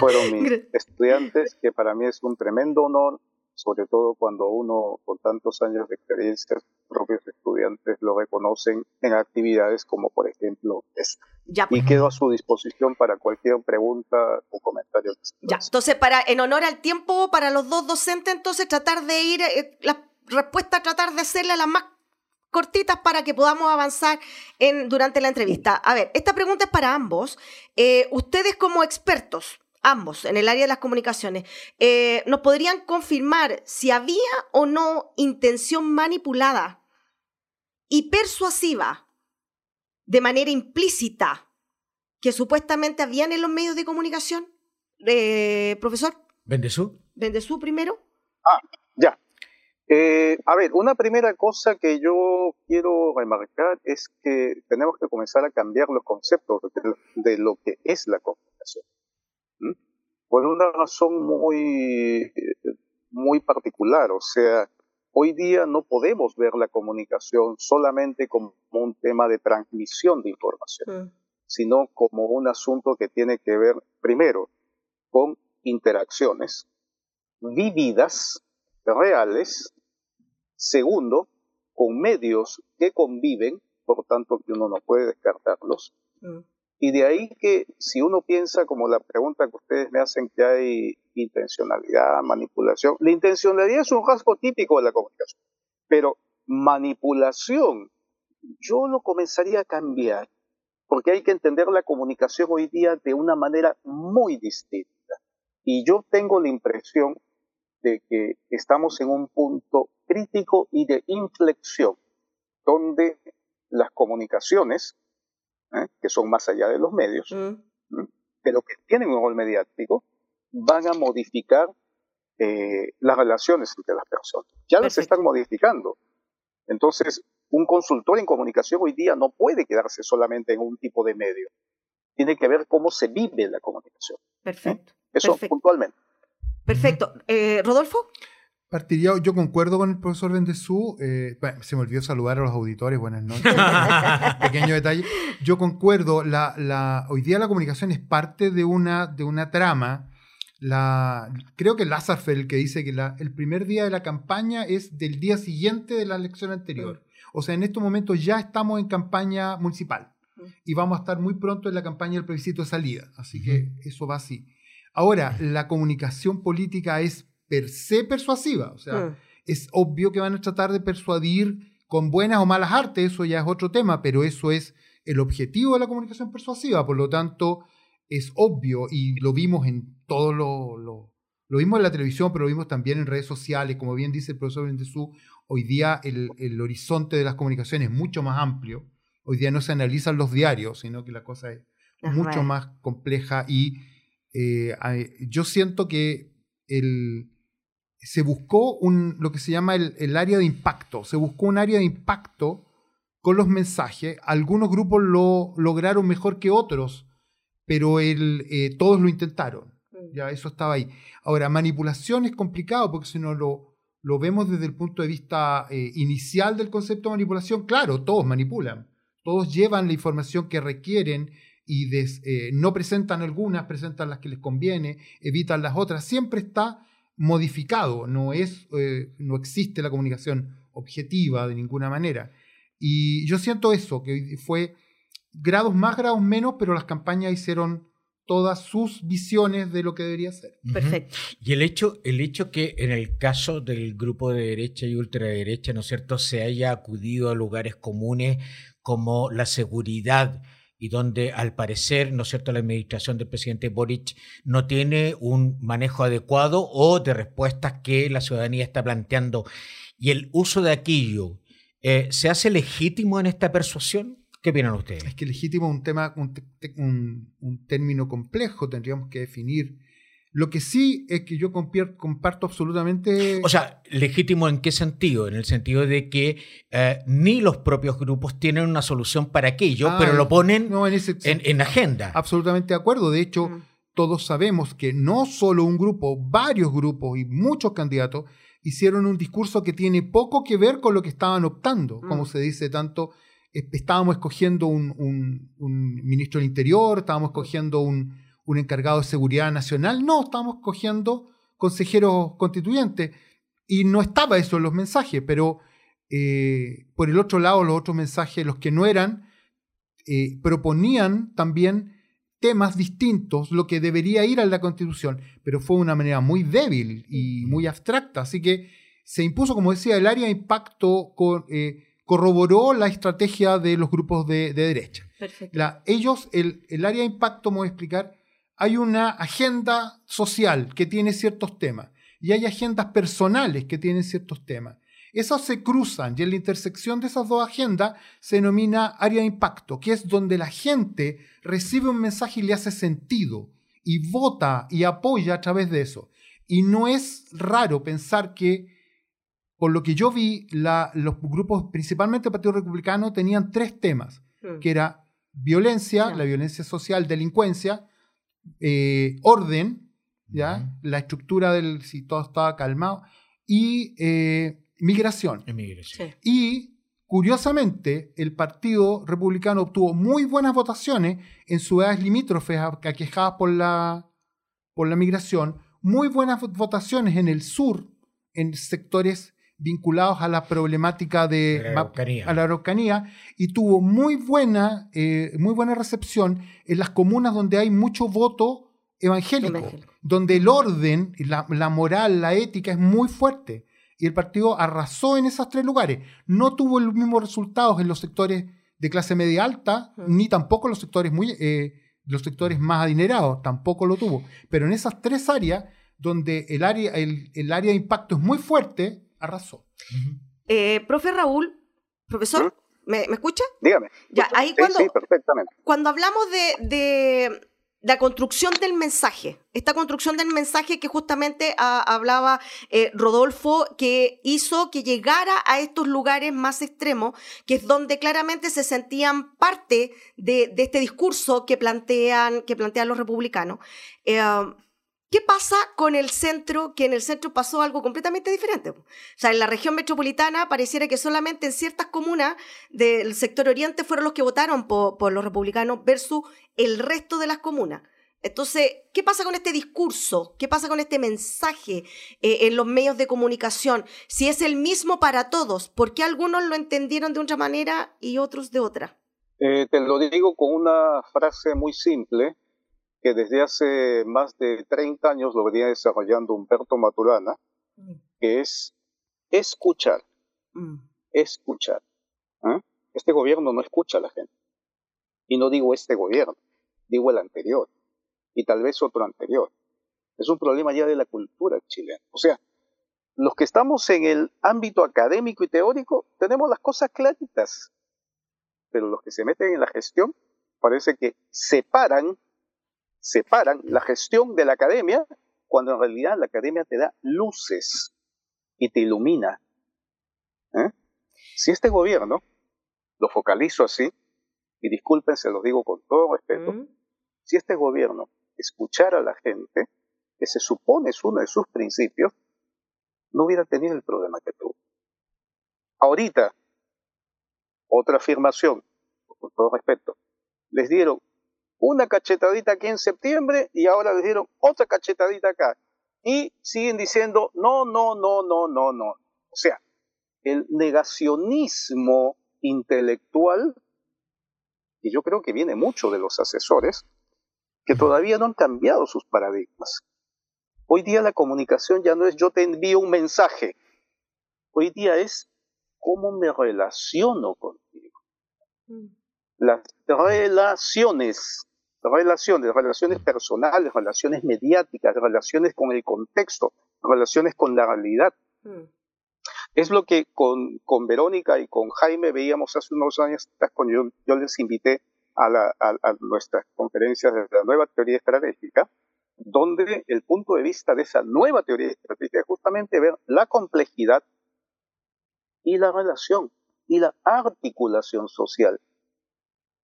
Fueron mis estudiantes, que para mí es un tremendo honor sobre todo cuando uno con tantos años de experiencia, propios estudiantes lo reconocen en actividades como por ejemplo esta. Ya, y quedo a su disposición para cualquier pregunta o comentario. Ya, entonces para en honor al tiempo para los dos docentes, entonces tratar de ir eh, la respuesta tratar de hacerla las más cortitas para que podamos avanzar en, durante la entrevista. A ver, esta pregunta es para ambos. Eh, ustedes como expertos, ambos, en el área de las comunicaciones, eh, nos podrían confirmar si había o no intención manipulada y persuasiva de manera implícita que supuestamente habían en los medios de comunicación. Eh, profesor. Vendesú. Vendesú primero. Ah, ya. Eh, a ver, una primera cosa que yo quiero remarcar es que tenemos que comenzar a cambiar los conceptos de lo que es la comunicación por una razón muy, muy particular. O sea, hoy día no podemos ver la comunicación solamente como un tema de transmisión de información, mm. sino como un asunto que tiene que ver, primero, con interacciones vividas, reales, segundo, con medios que conviven, por tanto que uno no puede descartarlos, mm. Y de ahí que si uno piensa, como la pregunta que ustedes me hacen, que hay intencionalidad, manipulación, la intencionalidad es un rasgo típico de la comunicación, pero manipulación, yo lo comenzaría a cambiar, porque hay que entender la comunicación hoy día de una manera muy distinta. Y yo tengo la impresión de que estamos en un punto crítico y de inflexión, donde las comunicaciones, ¿eh? que son más allá de los medios, mm. pero que tienen un rol mediático, van a modificar eh, las relaciones entre las personas. Ya las están modificando. Entonces, un consultor en comunicación hoy día no puede quedarse solamente en un tipo de medio. Tiene que ver cómo se vive la comunicación. ¿eh? Perfecto. Eso puntualmente. Perfecto. ¿Rodolfo? Partiría, yo concuerdo con el profesor Bendezú. Eh, se me olvidó saludar a los auditores. Buenas noches. <laughs> Pequeño detalle. Yo concuerdo. La, la, hoy día la comunicación es parte de una, de una trama. La, creo que Lazarfeld que dice que la, el primer día de la campaña es del día siguiente de la elección anterior. O sea, en estos momentos ya estamos en campaña municipal y vamos a estar muy pronto en la campaña del plebiscito de salida. Así que eso va así. Ahora, la comunicación política es per se persuasiva. O sea, mm. es obvio que van a tratar de persuadir con buenas o malas artes, eso ya es otro tema, pero eso es el objetivo de la comunicación persuasiva. Por lo tanto, es obvio y lo vimos en todo lo, lo, vimos en la televisión, pero lo vimos también en redes sociales. Como bien dice el profesor Bendezú, hoy día el, el horizonte de las comunicaciones es mucho más amplio. Hoy día no se analizan los diarios, sino que la cosa es mucho más compleja y eh, yo siento que el, se buscó un, lo que se llama el, área de impacto. Se buscó un área de impacto con los mensajes. Algunos grupos lo lograron mejor que otros, pero el, eh, todos lo intentaron. Mm. Ya, eso estaba ahí. Ahora, manipulación es complicado porque si no lo, lo vemos desde el punto de vista eh, inicial del concepto de manipulación, claro, todos manipulan. Todos llevan la información que requieren y eh, no presentan algunas, presentan las que les conviene, evitan las otras. Siempre está modificado, no, es, eh, no existe la comunicación objetiva de ninguna manera. Y yo siento eso, que fue grados más, grados menos, pero las campañas hicieron todas sus visiones de lo que debería ser. Perfecto. Y el hecho, el hecho que en el caso del grupo de derecha y ultraderecha, ¿no es cierto?, se haya acudido a lugares comunes como la seguridad y donde al parecer, ¿no es cierto?, la administración del presidente Boric no tiene un manejo adecuado o de respuestas que la ciudadanía está planteando. Y el uso de aquello, eh, ¿se hace legítimo en esta persuasión? ¿Qué opinan ustedes? Es que legítimo es un tema, un, un, término complejo, tendríamos que definir. Lo que sí es que yo comparto absolutamente. O sea, legítimo en qué sentido? En el sentido de que eh, ni los propios grupos tienen una solución para aquello, pero lo ponen en, en, agenda. Absolutamente de acuerdo. De hecho, mm. todos sabemos que no solo un grupo, varios grupos y muchos candidatos hicieron un discurso que tiene poco que ver con lo que estaban optando, como mm. se dice tanto estábamos escogiendo un, ministro del Interior, estábamos escogiendo un, encargado de seguridad nacional, no, estábamos escogiendo consejeros constituyentes. Y no estaba eso en los mensajes, pero eh, por el otro lado, los otros mensajes, los que no eran, eh, proponían también temas distintos, lo que debería ir a la constitución, pero fue de una manera muy débil y muy abstracta. Así que se impuso, como decía, el área de impacto con, eh, corroboró la estrategia de los grupos de, derecha. La, ellos, el, área de impacto, me voy a explicar, hay una agenda social que tiene ciertos temas y hay agendas personales que tienen ciertos temas. Esas se cruzan y en la intersección de esas dos agendas se denomina área de impacto, que es donde la gente recibe un mensaje y le hace sentido y vota y apoya a través de eso. Y no es raro pensar que por lo que yo vi, los grupos, principalmente el Partido Republicano, tenían tres temas, hmm. que era violencia, la violencia social, delincuencia, eh, orden, ¿ya? la estructura del si todo estaba calmado, y eh, migración. Y curiosamente, el Partido Republicano obtuvo muy buenas votaciones en ciudades limítrofes aquejadas por la, por la migración, muy buenas votaciones en el sur, en sectores vinculados a la problemática de la la Araucanía y tuvo muy buena, eh, muy buena recepción en las comunas donde hay mucho voto evangélico, donde el orden, la, la, moral, la ética es muy fuerte. Y el partido arrasó en esos tres lugares. No tuvo los mismos resultados en los sectores de clase media alta, ni tampoco en los sectores muy eh, los sectores más adinerados, tampoco lo tuvo. Pero en esas tres áreas donde el área, el, el área de impacto es muy fuerte, arrasó. Eh, profe Raúl, profesor, ¿Mm? ¿me, escucha? Dígame. Ya, ahí cuando, sí, perfectamente. Cuando hablamos de, la construcción del mensaje, esta construcción del mensaje que justamente ah, hablaba eh, Rodolfo, que hizo que llegara a estos lugares más extremos, que es donde claramente se sentían parte de, este discurso que plantean, que plantean los republicanos. Eh, ¿Qué pasa con el centro? Que en el centro pasó algo completamente diferente. O sea, en la región metropolitana pareciera que solamente en ciertas comunas del sector oriente fueron los que votaron por, los republicanos versus el resto de las comunas. Entonces, ¿qué pasa con este discurso? ¿Qué pasa con este mensaje eh, en los medios de comunicación? Si es el mismo para todos, ¿por qué algunos lo entendieron de una manera y otros de otra? Eh, te lo digo con una frase muy simple que desde hace más de 30 años lo venía desarrollando Humberto Maturana, mm. que es escuchar, mm. escuchar. ¿ah? Este gobierno no escucha a la gente. Y no digo este gobierno, digo el anterior, y tal vez otro anterior. Es un problema ya de la cultura chilena. O sea, los que estamos en el ámbito académico y teórico tenemos las cosas claritas, pero los que se meten en la gestión parece que separan separan la gestión de la academia cuando en realidad la academia te da luces y te ilumina. ¿eh? Si este gobierno, lo focalizo así, y disculpen, se lo digo con todo respeto, mm. si este gobierno escuchara a la gente, que se supone es uno de sus principios, no hubiera tenido el problema que tuvo. Ahorita, otra afirmación, con todo respeto, les dieron una cachetadita aquí en septiembre y ahora les dieron otra cachetadita acá. y siguen diciendo, no, no, no, no, no, no. O sea, el negacionismo intelectual, y yo creo que viene mucho de los asesores, que todavía no han cambiado sus paradigmas. Hoy día la comunicación ya no es yo te envío un mensaje, hoy día es cómo me relaciono contigo. Mm. Las relaciones, relaciones, relaciones personales, relaciones mediáticas, relaciones con el contexto, relaciones con la realidad. Mm. Es lo que con, con, Verónica y con Jaime veíamos hace unos años cuando yo, les invité a, la, a, nuestras conferencias de la nueva teoría estratégica, donde el punto de vista de esa nueva teoría estratégica es justamente ver la complejidad y la relación y la articulación social.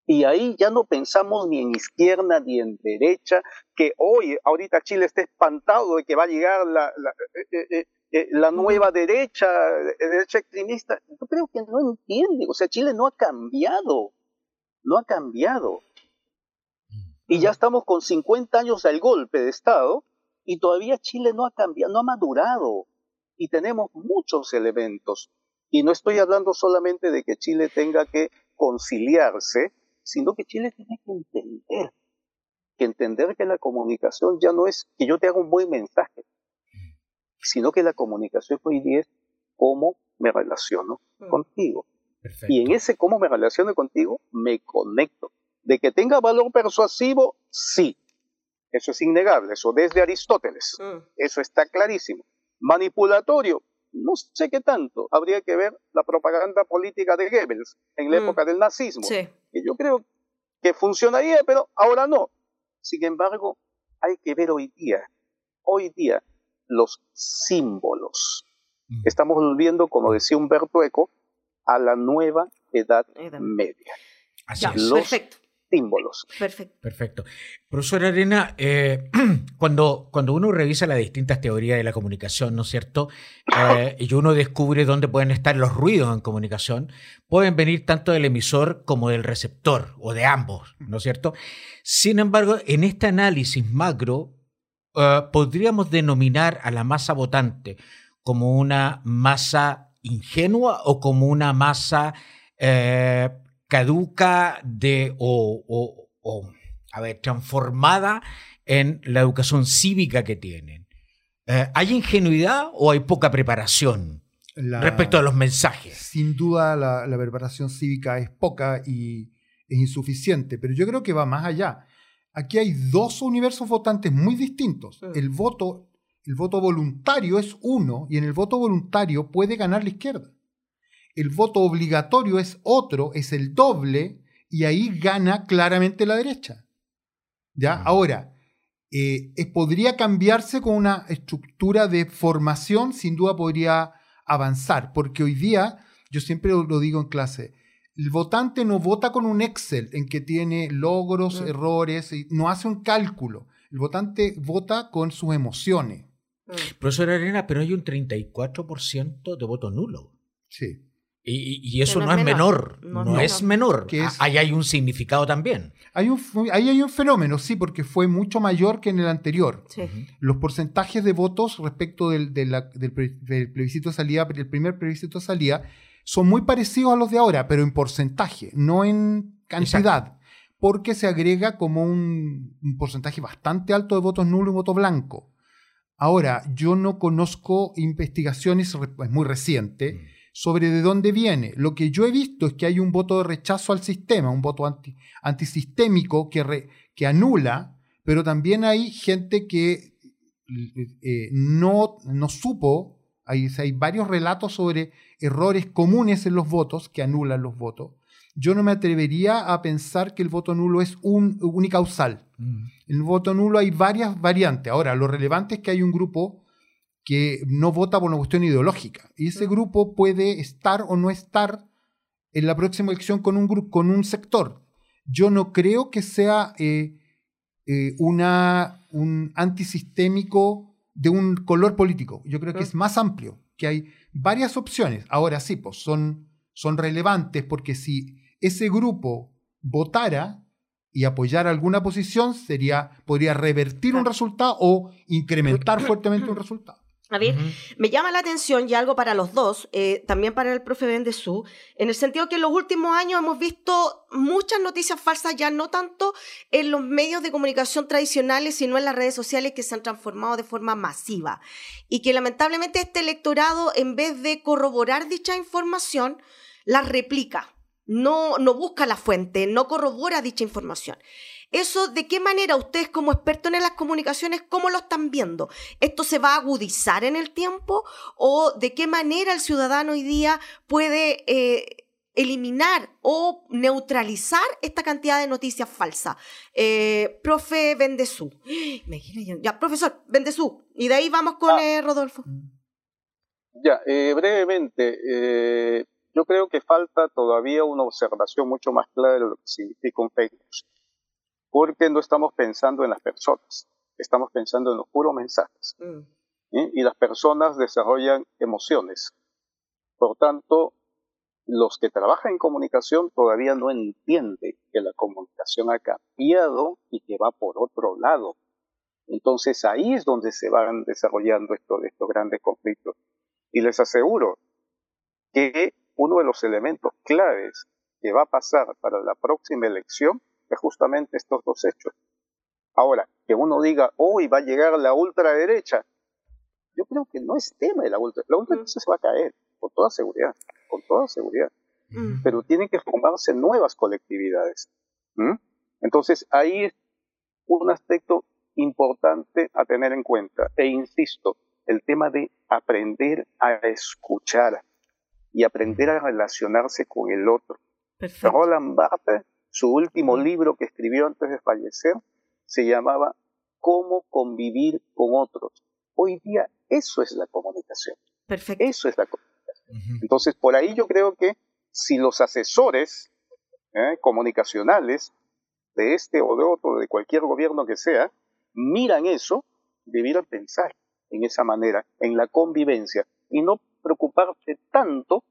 Y ahí ya no pensamos ni en izquierda ni en derecha, que hoy, ahorita Chile está espantado de que va a llegar la, la, eh, eh, eh, nueva derecha, derecha extremista. Yo creo que no entiende. O sea, Chile no ha cambiado. No ha cambiado. Y ya estamos con 50 años del golpe de Estado y todavía Chile no ha cambiado, no ha madurado. Y tenemos muchos elementos. Y no estoy hablando solamente de que Chile tenga que conciliarse, sino que Chile tiene que entender. Que entender que la comunicación ya no es que yo te haga un buen mensaje, sino que la comunicación hoy día es cómo me relaciono mm. contigo. Y en ese cómo me relaciono contigo, me conecto. De que tenga valor persuasivo, sí. Eso es innegable, eso desde Aristóteles. Mm. Eso está clarísimo. Manipulatorio, no sé qué tanto. Habría que ver la propaganda política de Goebbels en la mm. época del nazismo. Que yo creo que funcionaría, pero ahora no. Sin embargo, hay que ver hoy día, hoy día, los símbolos. Mm. Estamos volviendo, como decía Humberto Eco, a la nueva Edad, Media. Así es. Perfecto símbolos. Perfecto. Perfecto. Profesor Arena, eh, <clears throat> cuando, cuando uno revisa las distintas teorías de la comunicación, ¿no es cierto? Eh, y uno descubre dónde pueden estar los ruidos en comunicación, pueden venir tanto del emisor como del receptor, o de ambos, ¿no es cierto? Sin embargo, en este análisis macro, eh, podríamos denominar a la masa votante como una masa ingenua o como una masa caduca de o, a ver, transformada en la educación cívica que tienen. Eh, ¿Hay ingenuidad o hay poca preparación respecto a los mensajes? Sin duda la, preparación cívica es poca y es insuficiente, pero yo creo que va más allá. Aquí hay dos universos votantes muy distintos. El voto, el voto voluntario es uno y en el voto voluntario puede ganar la izquierda el voto obligatorio es otro, es el doble, y ahí gana claramente la derecha. ¿Ya? Ahora, eh, podría cambiarse con una estructura de formación, sin duda podría avanzar, porque hoy día, yo siempre lo digo en clase, el votante no vota con un Excel en que tiene logros, errores, y no hace un cálculo. El votante vota con sus emociones. Profesor Arena, pero hay un 34% de voto nulo. Sí. Y, eso no, es menor, no, es menor. Ahí hay un significado también. Hay un, ahí hay un fenómeno, sí, porque fue mucho mayor que en el anterior. Los porcentajes de votos respecto del, plebiscito de salida, el primer plebiscito de salida, son muy parecidos a los de ahora, pero en porcentaje, no en cantidad. Porque se agrega como un, porcentaje bastante alto de votos nulos y voto blanco. Ahora, yo no conozco investigaciones, es muy reciente. Mm sobre de dónde viene. Lo que yo he visto es que hay un voto de rechazo al sistema, un voto anti, antisistémico que, que anula, pero también hay gente que eh, no, no supo, hay, hay varios relatos sobre errores comunes en los votos que anulan los votos. Yo no me atrevería a pensar que el voto nulo es un, unicausal. Mm. En el voto nulo hay varias variantes. Ahora, lo relevante es que hay un grupo que no vota por una cuestión ideológica. Y ese grupo puede estar o no estar en la próxima elección con un, grupo, con un sector. Yo no creo que sea eh, eh, una, un antisistémico de un color político. Yo creo que es más amplio, que hay varias opciones. Ahora sí, pues son, son relevantes porque si ese grupo votara, y apoyar alguna posición sería, podría revertir un resultado o incrementar <clears throat> fuertemente un resultado. A ver, me llama la atención y algo para los dos, eh, también para el profe Bendezú, en el sentido que en los últimos años hemos visto muchas noticias falsas, ya no tanto en los medios de comunicación tradicionales, sino en las redes sociales que se han transformado de forma masiva. Y que lamentablemente este electorado, en vez de corroborar dicha información, la replica. No, no busca la fuente, no corrobora dicha información. Eso, ¿de qué manera ustedes como expertos en las comunicaciones, cómo lo están viendo? ¿Esto se va a agudizar en el tiempo? ¿O de qué manera el ciudadano hoy día puede eh, eliminar o neutralizar esta cantidad de noticias falsas? Eh, profe Bendezú. <gasps> Ya, profesor Bendezú. Y de ahí vamos con ah. eh, Rodolfo. Ya, brevemente, yo creo que falta todavía una observación mucho más clara de lo que significa un fake news porque no estamos pensando en las personas, estamos pensando en los puros mensajes. Mm. Y las personas desarrollan emociones. Por tanto, los que trabajan en comunicación todavía no entienden que la comunicación ha cambiado y que va por otro lado. Entonces ahí es donde se van desarrollando estos, estos grandes conflictos. Y les aseguro que uno de los elementos claves que va a pasar para la próxima elección es justamente estos dos hechos. Ahora, que uno diga, hoy va a llegar la ultraderecha, yo creo que no es tema de la ultraderecha. La ultraderecha se va a caer, con toda seguridad, con toda seguridad. Pero tienen que formarse nuevas colectividades. Entonces, ahí es un aspecto importante a tener en cuenta. E insisto, el tema de aprender a escuchar y aprender a relacionarse con el otro. Roland Barthes su último libro que escribió antes de fallecer se llamaba Cómo convivir con otros. Hoy día eso es la comunicación. Perfecto. Eso es la comunicación. Entonces, por ahí yo creo que si los asesores ¿eh? comunicacionales de este o de otro, de cualquier gobierno que sea, miran eso, debieran pensar en esa manera, en la convivencia, y no preocuparse tanto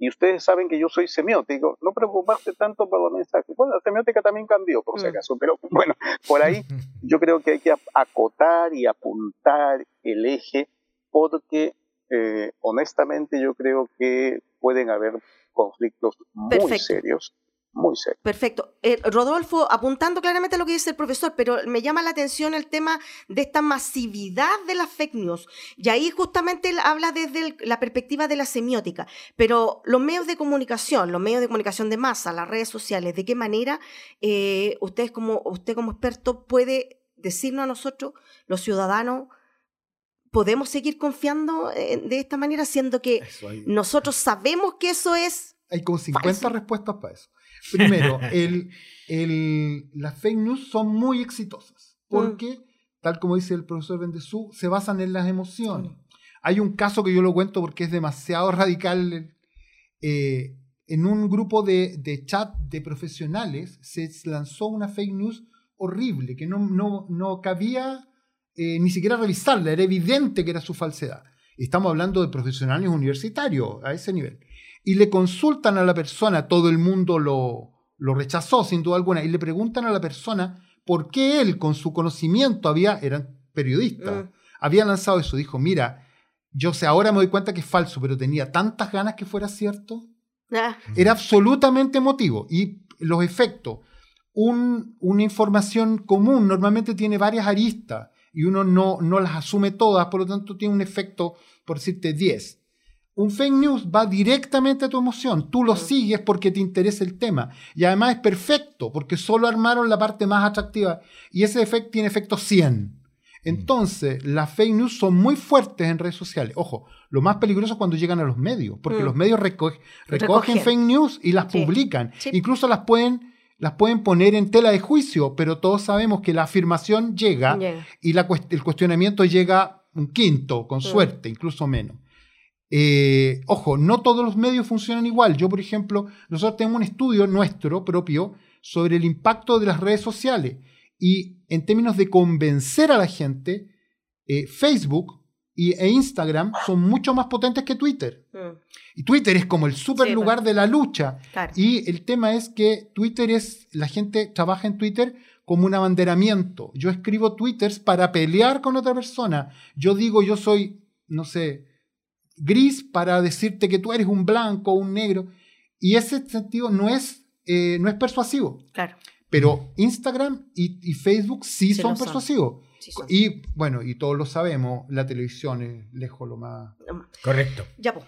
y ustedes saben que yo soy semiótico, no preocuparse tanto por los mensajes. Bueno, la semiótica también cambió, por si mm. acaso, pero <laughs> bueno, por ahí <laughs> yo creo que hay que acotar y apuntar el eje, porque eh, honestamente yo creo que pueden haber conflictos muy serios muy serio. Perfecto. Eh, Rodolfo, apuntando claramente a lo que dice el profesor, pero me llama la atención el tema de esta masividad de las fake news. Y ahí justamente él habla desde la perspectiva de la semiótica. Pero los medios de comunicación, los medios de comunicación de masa, las redes sociales, ¿de qué manera eh, usted, como, usted como experto puede decirnos a nosotros, los ciudadanos, podemos seguir confiando de esta manera, siendo que nosotros sabemos que eso es... Hay como 50 respuestas para eso. Primero, <laughs> las fake news son muy exitosas porque, mm. tal como dice el profesor Bendezú, se basan en las emociones. Hay un caso que yo lo cuento porque es demasiado <laughs> radical. Eh, en un grupo de, chat de profesionales se lanzó una fake news horrible que no, no, no cabía eh, ni siquiera revisarla, era evidente que era su falsedad. Estamos hablando de profesionales universitarios a ese nivel y le consultan a la persona, todo el mundo lo, lo rechazó sin duda alguna, y le preguntan a la persona por qué él con su conocimiento había, era periodista, mm. había lanzado eso, dijo, mira, yo sé, ahora me doy cuenta que es falso, pero tenía tantas ganas que fuera cierto. Ah. Era absolutamente emotivo. Y los efectos, una información común normalmente tiene varias aristas y uno no, no las asume todas, por lo tanto tiene un efecto, por decirte, 10. Un fake news va directamente a tu emoción. Tú lo sigues porque te interesa el tema. Y además es perfecto porque solo armaron la parte más atractiva. Y ese efecto tiene efecto 100. Entonces, las fake news son muy fuertes en redes sociales. Ojo, lo más peligroso es cuando llegan a los medios, porque mm. los medios recogen fake news y las publican. Incluso las pueden, las pueden poner en tela de juicio, pero todos sabemos que la afirmación llega, y el cuestionamiento llega un quinto, con mm. suerte, incluso menos. Eh, ojo, no todos los medios funcionan igual. Yo, por ejemplo, nosotros tenemos un estudio nuestro propio sobre el impacto de las redes sociales. Y en términos de convencer a la gente, eh, Facebook y, e Instagram son mucho más potentes que Twitter. Mm. Y Twitter es como el super Sí, lugar de la lucha. Claro. Y el tema es que Twitter es, la gente trabaja en Twitter como un abanderamiento. Yo escribo twitters para pelear con otra persona. Yo digo, yo soy, no sé, gris para decirte que tú eres un blanco o un negro. Y ese sentido no es, eh, no es persuasivo. Claro. Pero Instagram y, y Facebook sí, Sí son lo son. persuasivos. Sí, son. Y bueno, y todos lo sabemos, la televisión es lejos lo más... Correcto. Ya, pues.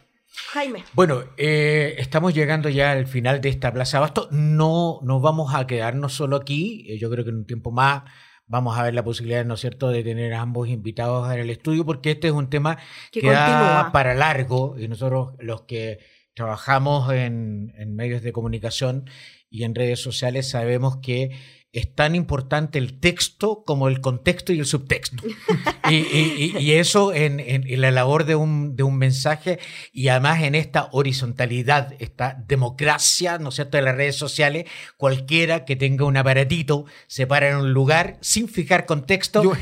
Jaime. Bueno, eh, estamos llegando ya al final de esta Plaza Abasto. No nos vamos a quedarnos solo aquí. Eh, yo creo que en un tiempo más vamos a ver la posibilidad, ¿no es cierto?, de tener a ambos invitados en el estudio, porque este es un tema Que que da continúa. para largo y nosotros los que trabajamos en, en medios de comunicación y en redes sociales sabemos que es tan importante el texto como el contexto y el subtexto. <laughs> y, y- y- eso en, en- en la labor de un, de un mensaje y además en esta horizontalidad, esta democracia, ¿no es cierto?, de las redes sociales, cualquiera que tenga un aparatito se para en un lugar sin fijar contexto. Yo-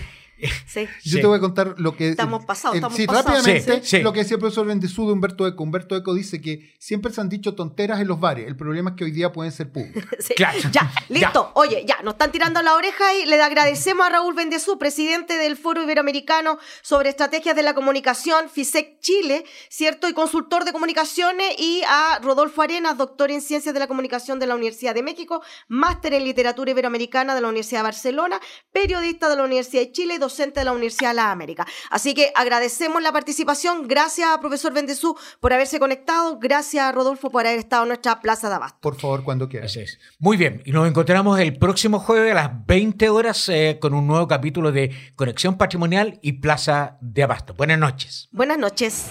Sí. <laughs> Yo Sí. te voy a contar lo que... Estamos pasados, estamos sí, pasados. rápidamente, Sí, sí. lo que decía el profesor Bendezú de Humberto Eco. Humberto Eco dice que siempre se han dicho tonteras en los bares. El problema es que hoy día pueden ser públicas. <laughs> Sí. Claro. <laughs> Ya, listo. Oye, ya, nos están tirando la oreja y le agradecemos a Raúl Bendezú, presidente del Foro Iberoamericano sobre Estrategias de la Comunicación, FISEC Chile, ¿cierto? Y consultor de comunicaciones, y a Rodolfo Arenas, doctor en Ciencias de la Comunicación de la Universidad de México, máster en Literatura Iberoamericana de la Universidad de Barcelona, periodista de la Universidad de Chile y docente de la Universidad de la América. Así que agradecemos la participación. Gracias, profesor Bendezú, por haberse conectado. Gracias, Rodolfo, por haber estado en nuestra Plaza de Abasto. Por favor, cuando quieras. Así es. Muy bien, y nos encontramos el próximo jueves a las 20 horas eh, con un nuevo capítulo de Conexión Patrimonial y Plaza de Abasto. Buenas noches. Buenas noches.